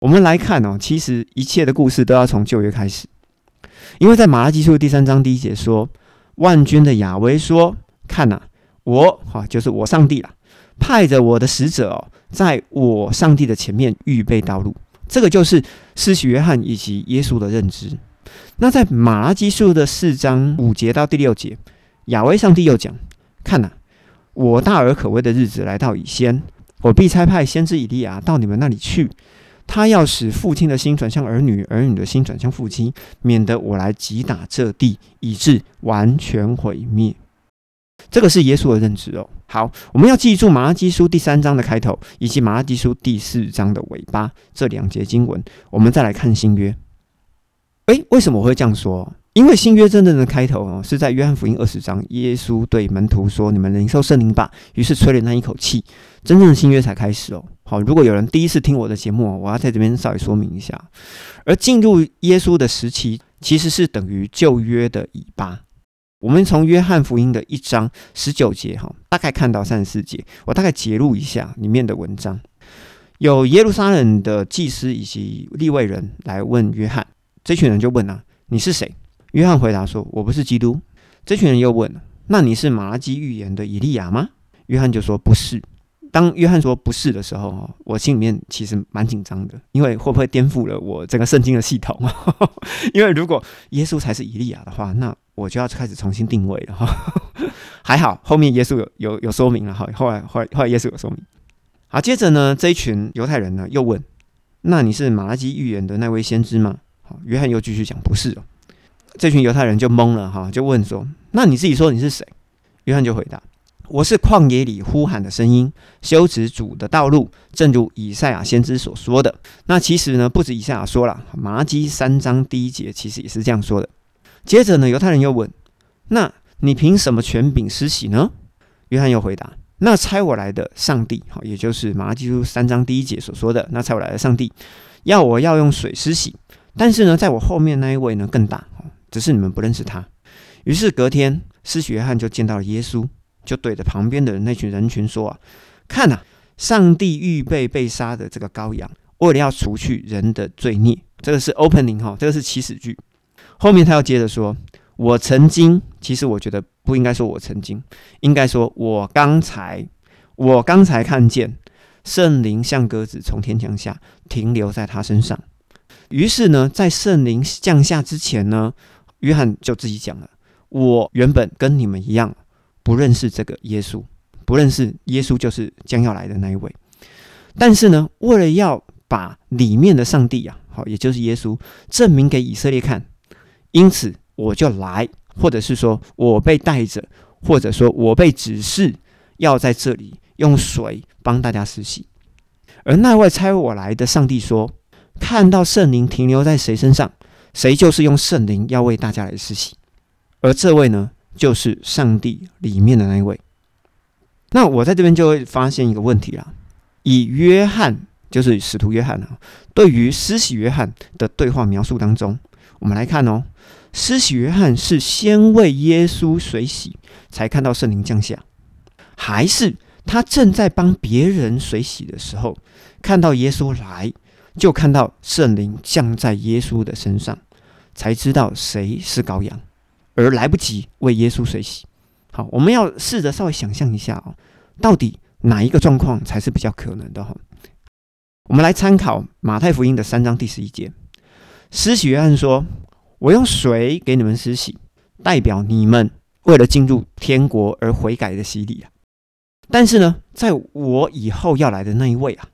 我们来看哦，其实一切的故事都要从旧约开始，因为在马拉基书第三章第一节说：“万军的亚威说，看呐，我哈就是我上帝啦，派着我的使者哦，在我上帝的前面预备道路。”这个就是施洗约翰以及耶稣的认知。那在马拉基书的四章五节到第六节，亚威上帝又讲：“看呐，我大而可畏的日子来到以先，我必差派先知以利亚到你们那里去。”他要使父亲的心转向儿女，儿女的心转向父亲，免得我来击打这地，以致完全毁灭。这个是耶稣的认知哦。好，我们要记住马拉基书第三章的开头，以及马拉基书第四章的尾巴这两节经文。我们再来看新约。诶，为什么我会这样说？因为新约真正的开头哦，是在约翰福音二十章，耶稣对门徒说：“你们领受圣灵吧。”于是吹了那一口气，真正的新约才开始哦。好，如果有人第一次听我的节目，我要在这边稍微说明一下。而进入耶稣的时期，其实是等于旧约的尾巴。我们从约翰福音的一章十九节哈，大概看到三十四节，我大概揭露一下里面的文章。有耶路撒冷的祭司以及立位人来问约翰，这群人就问啊：“你是谁？”约翰回答说：“我不是基督。”这群人又问：“那你是马拉基预言的以利亚吗？”约翰就说：“不是。”当约翰说“不是”的时候，我心里面其实蛮紧张的，因为会不会颠覆了我整个圣经的系统？因为如果耶稣才是以利亚的话，那我就要开始重新定位了哈。还好后面耶稣有有有说明了哈，后来后来后来耶稣有说明。好，接着呢，这一群犹太人呢又问：“那你是马拉基预言的那位先知吗？”好，约翰又继续讲：“不是哦。”这群犹太人就懵了哈，就问说：“那你自己说你是谁？”约翰就回答：“我是旷野里呼喊的声音，修直主的道路，正如以赛亚先知所说的。”那其实呢，不止以赛亚说了，马基三章第一节其实也是这样说的。接着呢，犹太人又问：“那你凭什么权柄施洗呢？”约翰又回答：“那差我来的上帝，好，也就是马基书三章第一节所说的，那差我来的上帝，要我要用水施洗。但是呢，在我后面那一位呢更大。”只是你们不认识他。于是隔天，施洗约翰就见到了耶稣，就对着旁边的那群人群说：“啊，看呐，上帝预备被杀的这个羔羊，为了要除去人的罪孽。”这个是 opening 哈，这个是起始句。后面他要接着说：“我曾经，其实我觉得不应该说我曾经，应该说我刚才，我刚才看见圣灵像鸽子从天降下，停留在他身上。于是呢，在圣灵降下之前呢。”约翰就自己讲了：“我原本跟你们一样，不认识这个耶稣，不认识耶稣就是将要来的那一位。但是呢，为了要把里面的上帝啊，好，也就是耶稣证明给以色列看，因此我就来，或者是说我被带着，或者说我被指示要在这里用水帮大家施洗。而那位差我来的上帝说，看到圣灵停留在谁身上。”谁就是用圣灵要为大家来施洗，而这位呢，就是上帝里面的那一位。那我在这边就会发现一个问题啦：以约翰，就是使徒约翰啊，对于施洗约翰的对话描述当中，我们来看哦，施洗约翰是先为耶稣水洗，才看到圣灵降下，还是他正在帮别人水洗的时候，看到耶稣来，就看到圣灵降在耶稣的身上？才知道谁是羔羊，而来不及为耶稣水洗。好，我们要试着稍微想象一下哦，到底哪一个状况才是比较可能的哈？我们来参考马太福音的三章第十一节，施洗约翰说：“我用水给你们施洗，代表你们为了进入天国而悔改的洗礼啊。但是呢，在我以后要来的那一位啊，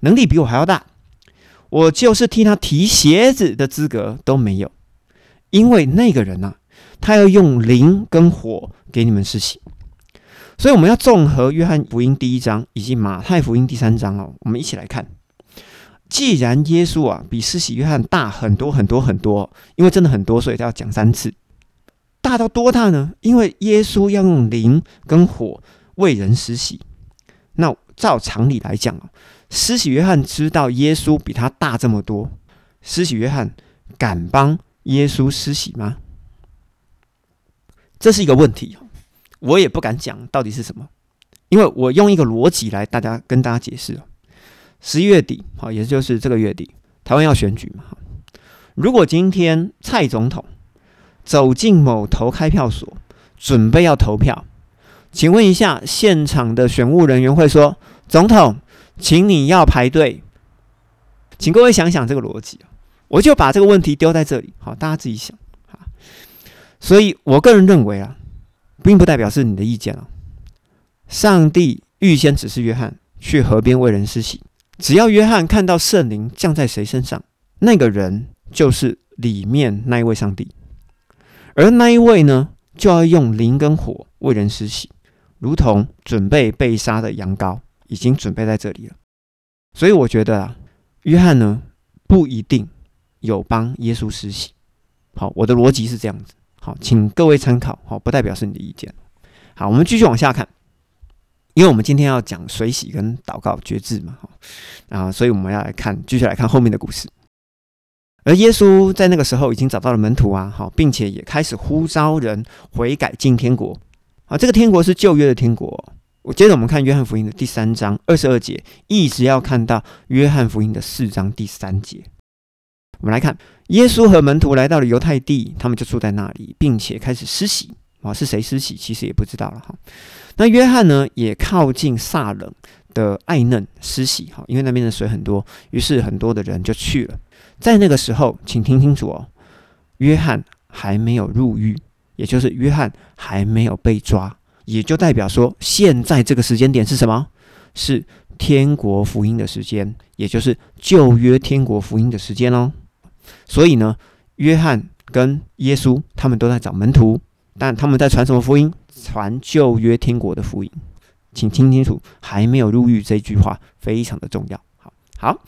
能力比我还要大，我就是替他提鞋子的资格都没有。”因为那个人呢，他要用灵跟火给你们施洗，所以我们要综合约翰福音第一章以及马太福音第三章哦，我们一起来看。既然耶稣啊比施洗约翰大很多很多很多，因为真的很多，所以他要讲三次。大到多大呢？因为耶稣要用灵跟火为人施洗。那照常理来讲哦，施洗约翰知道耶稣比他大这么多，施洗约翰敢帮？耶稣施洗吗？这是一个问题，我也不敢讲到底是什么，因为我用一个逻辑来大家跟大家解释十一月底，好，也就是这个月底，台湾要选举嘛，如果今天蔡总统走进某投开票所，准备要投票，请问一下，现场的选务人员会说：“总统，请你要排队。”请各位想想这个逻辑我就把这个问题丢在这里，好，大家自己想。所以我个人认为啊，并不代表是你的意见啊。上帝预先指示约翰去河边为人施洗，只要约翰看到圣灵降在谁身上，那个人就是里面那一位上帝，而那一位呢，就要用灵跟火为人施洗，如同准备被杀的羊羔已经准备在这里了。所以我觉得啊，约翰呢不一定。有帮耶稣施洗，好，我的逻辑是这样子，好，请各位参考，好，不代表是你的意见。好，我们继续往下看，因为我们今天要讲水洗跟祷告绝志嘛，好，啊，所以我们要来看，继续来看后面的故事。而耶稣在那个时候已经找到了门徒啊，好，并且也开始呼召人悔改进天国。好，这个天国是旧约的天国。我接着我们看约翰福音的第三章二十二节，一直要看到约翰福音的四章第三节。我们来看，耶稣和门徒来到了犹太地，他们就住在那里，并且开始施洗。啊，是谁施洗？其实也不知道了哈。那约翰呢，也靠近撒冷的爱嫩施洗，哈，因为那边的水很多，于是很多的人就去了。在那个时候，请听清楚哦，约翰还没有入狱，也就是约翰还没有被抓，也就代表说，现在这个时间点是什么？是天国福音的时间，也就是旧约天国福音的时间哦。所以呢，约翰跟耶稣他们都在找门徒，但他们在传什么福音？传旧约天国的福音。请听清楚，还没有入狱这句话非常的重要。好，好，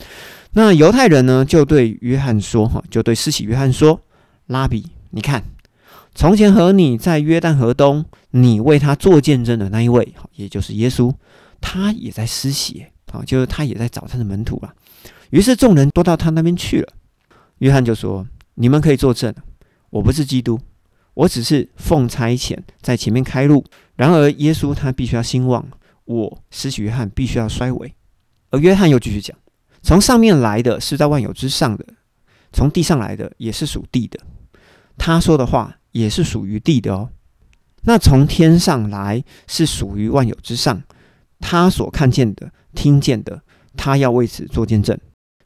那犹太人呢就对约翰说：“哈，就对施洗约翰说，拉比，你看，从前和你在约旦河东，你为他做见证的那一位，也就是耶稣，他也在施洗，好，就是他也在找他的门徒了。于是众人都到他那边去了。”约翰就说：“你们可以作证，我不是基督，我只是奉差遣在前面开路。然而耶稣他必须要兴旺，我施洗约翰必须要衰微。”而约翰又继续讲：“从上面来的是在万有之上的，从地上来的也是属地的。他说的话也是属于地的哦。那从天上来是属于万有之上，他所看见的、听见的，他要为此做见证。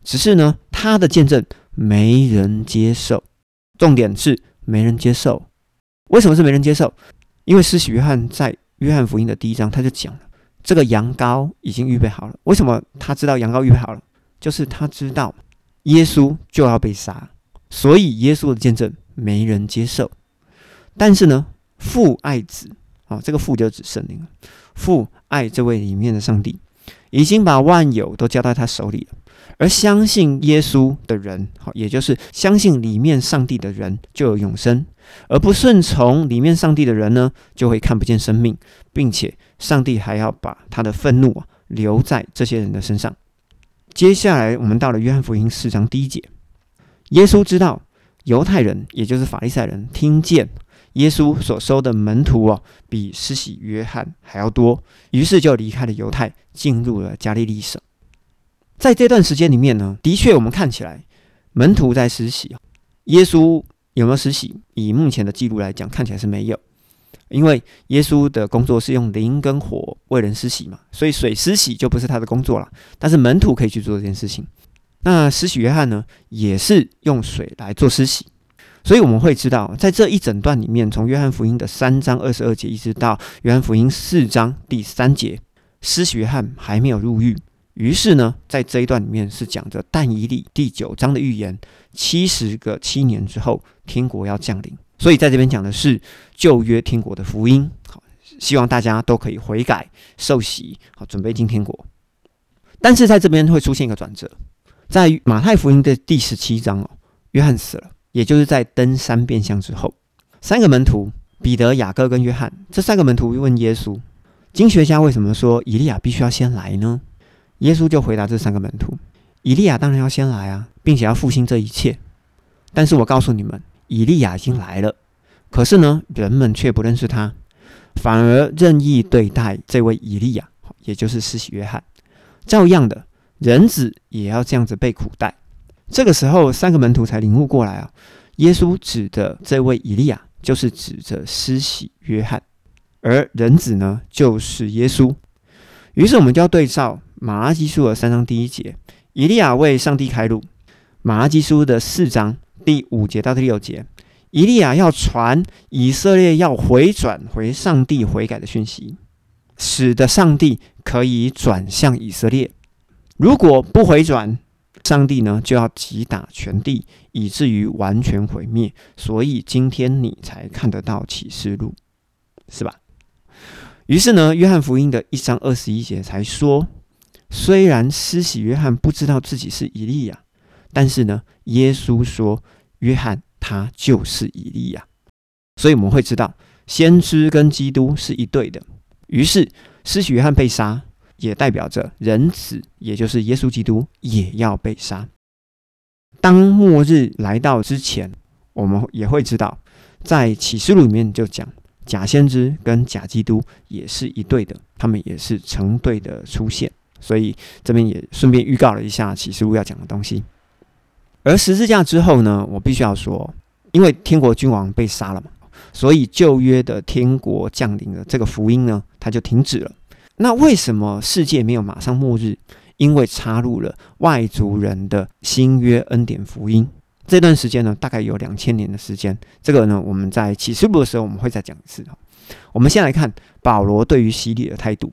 只是呢，他的见证。”没人接受，重点是没人接受。为什么是没人接受？因为施洗约翰在约翰福音的第一章他就讲了，这个羊羔已经预备好了。为什么他知道羊羔预备好了？就是他知道耶稣就要被杀，所以耶稣的见证没人接受。但是呢，父爱子啊，这个父就指圣灵父爱这位里面的上帝，已经把万有都交到他手里了。而相信耶稣的人，好，也就是相信里面上帝的人就有永生；而不顺从里面上帝的人呢，就会看不见生命，并且上帝还要把他的愤怒啊留在这些人的身上。接下来，我们到了约翰福音四章第一节，耶稣知道犹太人，也就是法利赛人，听见耶稣所收的门徒哦，比施洗约翰还要多，于是就离开了犹太，进入了加利利省。在这段时间里面呢，的确我们看起来门徒在施洗耶稣有没有施洗？以目前的记录来讲，看起来是没有，因为耶稣的工作是用灵跟火为人施洗嘛，所以水施洗就不是他的工作了。但是门徒可以去做这件事情。那施洗约翰呢，也是用水来做施洗，所以我们会知道，在这一整段里面，从约翰福音的三章二十二节一直到约翰福音四章第三节，施洗约翰还没有入狱。于是呢，在这一段里面是讲着但以理第九章的预言，七十个七年之后，天国要降临。所以在这边讲的是旧约天国的福音。好，希望大家都可以悔改受洗，好，准备进天国。但是在这边会出现一个转折，在马太福音的第十七章哦，约翰死了，也就是在登山变相之后，三个门徒彼得、雅各跟约翰这三个门徒问耶稣：经学家为什么说以利亚必须要先来呢？耶稣就回答这三个门徒：“以利亚当然要先来啊，并且要复兴这一切。但是我告诉你们，以利亚已经来了，可是呢，人们却不认识他，反而任意对待这位以利亚，也就是施洗约翰。照样的，人子也要这样子被苦待。这个时候，三个门徒才领悟过来啊，耶稣指的这位以利亚，就是指着施洗约翰，而人子呢，就是耶稣。于是我们就要对照马拉基书的三章第一节，以利亚为上帝开路；马拉基书的四章第五节到第六节，以利亚要传以色列要回转回上帝悔改的讯息，使得上帝可以转向以色列。如果不回转，上帝呢就要击打全地，以至于完全毁灭。所以今天你才看得到启示录，是吧？于是呢，约翰福音的一章二十一节才说：虽然施洗约翰不知道自己是以利亚，但是呢，耶稣说约翰他就是以利亚。所以我们会知道，先知跟基督是一对的。于是施洗约翰被杀。也代表着人子，也就是耶稣基督，也要被杀。当末日来到之前，我们也会知道，在启示录里面就讲，假先知跟假基督也是一对的，他们也是成对的出现。所以这边也顺便预告了一下启示录要讲的东西。而十字架之后呢，我必须要说，因为天国君王被杀了嘛，所以旧约的天国降临的这个福音呢，它就停止了。那为什么世界没有马上末日？因为插入了外族人的新约恩典福音。这段时间呢，大概有两千年的时间。这个呢，我们在启示录的时候，我们会再讲一次。我们先来看保罗对于洗礼的态度。